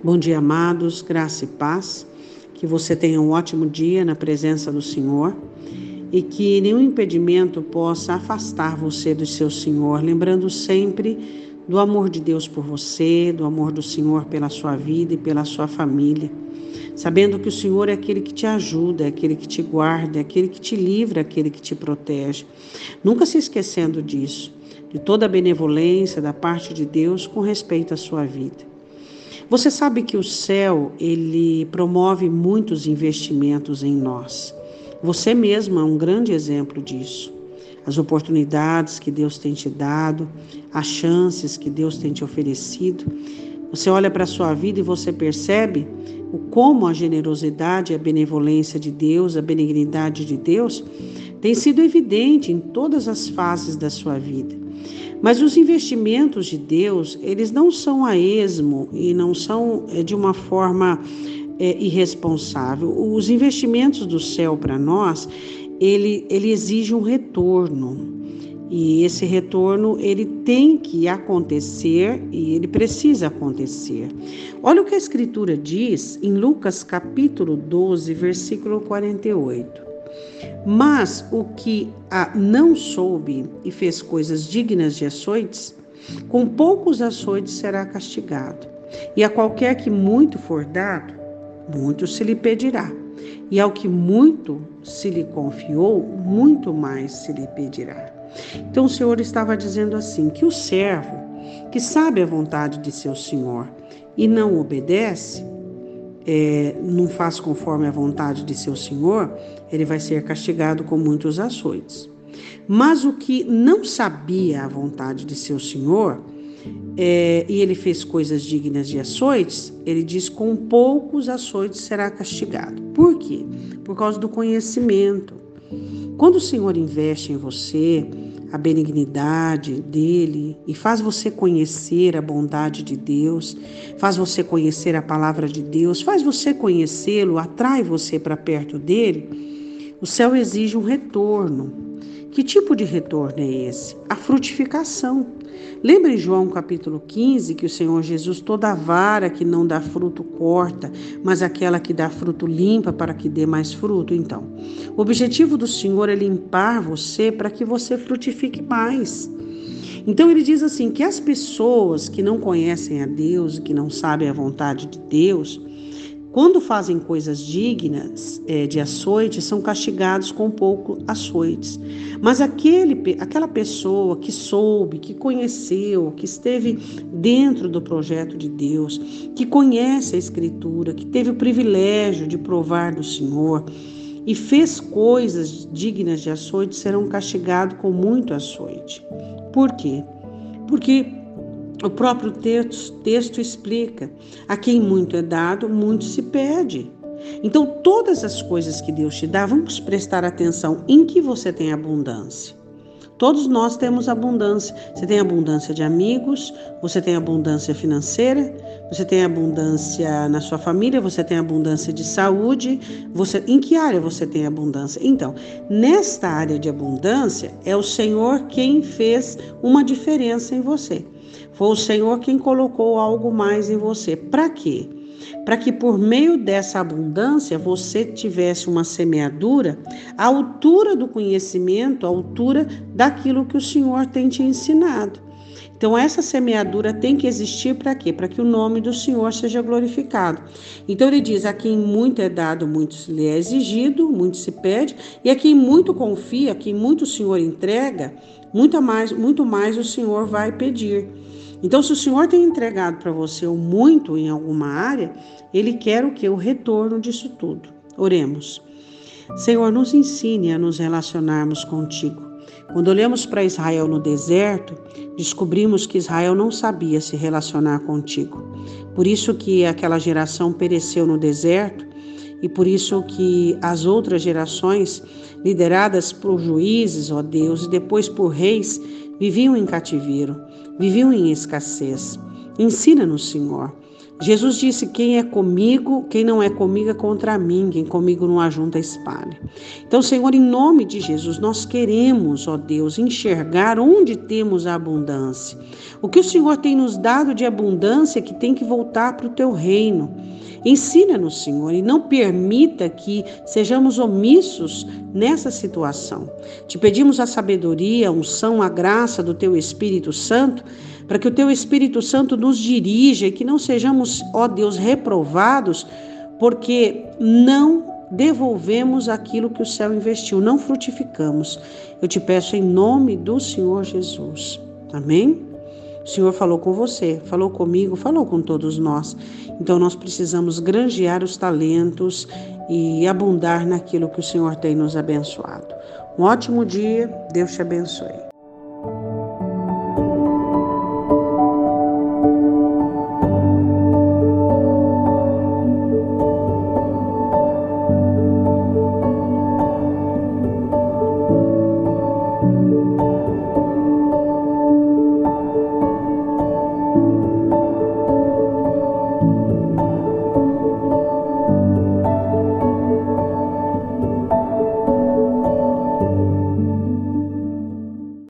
Bom dia, amados, graça e paz. Que você tenha um ótimo dia na presença do Senhor e que nenhum impedimento possa afastar você do seu Senhor, lembrando sempre do amor de Deus por você, do amor do Senhor pela sua vida e pela sua família. Sabendo que o Senhor é aquele que te ajuda, é aquele que te guarda, é aquele que te livra, é aquele que te protege. Nunca se esquecendo disso, de toda a benevolência da parte de Deus com respeito à sua vida. Você sabe que o céu, ele promove muitos investimentos em nós. Você mesmo é um grande exemplo disso. As oportunidades que Deus tem te dado, as chances que Deus tem te oferecido. Você olha para a sua vida e você percebe o como a generosidade a benevolência de Deus, a benignidade de Deus, tem sido evidente em todas as fases da sua vida. Mas os investimentos de Deus, eles não são a esmo e não são é, de uma forma é, irresponsável. Os investimentos do céu para nós, ele, ele exige um retorno. E esse retorno ele tem que acontecer e ele precisa acontecer. Olha o que a escritura diz em Lucas capítulo 12, versículo 48. Mas o que a não soube e fez coisas dignas de açoites, com poucos açoites será castigado. E a qualquer que muito for dado, muito se lhe pedirá. E ao que muito se lhe confiou, muito mais se lhe pedirá. Então o Senhor estava dizendo assim: que o servo que sabe a vontade de seu senhor e não obedece, é, não faz conforme a vontade de seu senhor, ele vai ser castigado com muitos açoites. Mas o que não sabia a vontade de seu senhor, é, e ele fez coisas dignas de açoites, ele diz: com poucos açoites será castigado. Por quê? Por causa do conhecimento. Quando o Senhor investe em você, a benignidade dele e faz você conhecer a bondade de Deus, faz você conhecer a palavra de Deus, faz você conhecê-lo, atrai você para perto dele, o céu exige um retorno. Que tipo de retorno é esse? A frutificação. Lembra em João capítulo 15 que o Senhor Jesus, toda vara que não dá fruto corta, mas aquela que dá fruto limpa para que dê mais fruto? Então, o objetivo do Senhor é limpar você para que você frutifique mais. Então ele diz assim que as pessoas que não conhecem a Deus, que não sabem a vontade de Deus, quando fazem coisas dignas é, de açoite, são castigados com pouco açoites. Mas aquele, aquela pessoa que soube, que conheceu, que esteve dentro do projeto de Deus, que conhece a Escritura, que teve o privilégio de provar do Senhor e fez coisas dignas de açoite, serão castigados com muito açoite. Por quê? Porque o próprio texto, texto explica: a quem muito é dado, muito se pede. Então, todas as coisas que Deus te dá, vamos prestar atenção em que você tem abundância. Todos nós temos abundância. Você tem abundância de amigos, você tem abundância financeira, você tem abundância na sua família, você tem abundância de saúde. Você, em que área você tem abundância? Então, nesta área de abundância, é o Senhor quem fez uma diferença em você. Foi o Senhor quem colocou algo mais em você. Para quê? Para que por meio dessa abundância você tivesse uma semeadura à altura do conhecimento, à altura daquilo que o Senhor tem te ensinado. Então, essa semeadura tem que existir para quê? Para que o nome do Senhor seja glorificado. Então, ele diz: a quem muito é dado, muito lhe é exigido, muito se pede, e a quem muito confia, a quem muito o Senhor entrega, muito mais, muito mais o Senhor vai pedir. Então, se o Senhor tem entregado para você o muito em alguma área, Ele quer o que? O retorno disso tudo. Oremos. Senhor, nos ensine a nos relacionarmos contigo. Quando olhamos para Israel no deserto, descobrimos que Israel não sabia se relacionar contigo. Por isso que aquela geração pereceu no deserto e por isso que as outras gerações, lideradas por juízes, ó Deus, e depois por reis, viviam em cativeiro, viviam em escassez. Ensina-nos, Senhor. Jesus disse: Quem é comigo, quem não é comigo é contra mim, quem comigo não ajunta espalha. Então, Senhor, em nome de Jesus, nós queremos, ó Deus, enxergar onde temos a abundância. O que o Senhor tem nos dado de abundância que tem que voltar para o teu reino. Ensina-nos, Senhor, e não permita que sejamos omissos nessa situação. Te pedimos a sabedoria, a unção, a graça do teu Espírito Santo para que o teu Espírito Santo nos dirija e que não sejamos, ó Deus, reprovados, porque não devolvemos aquilo que o céu investiu, não frutificamos. Eu te peço em nome do Senhor Jesus. Amém? O Senhor falou com você, falou comigo, falou com todos nós. Então nós precisamos granjear os talentos e abundar naquilo que o Senhor tem nos abençoado. Um ótimo dia, Deus te abençoe.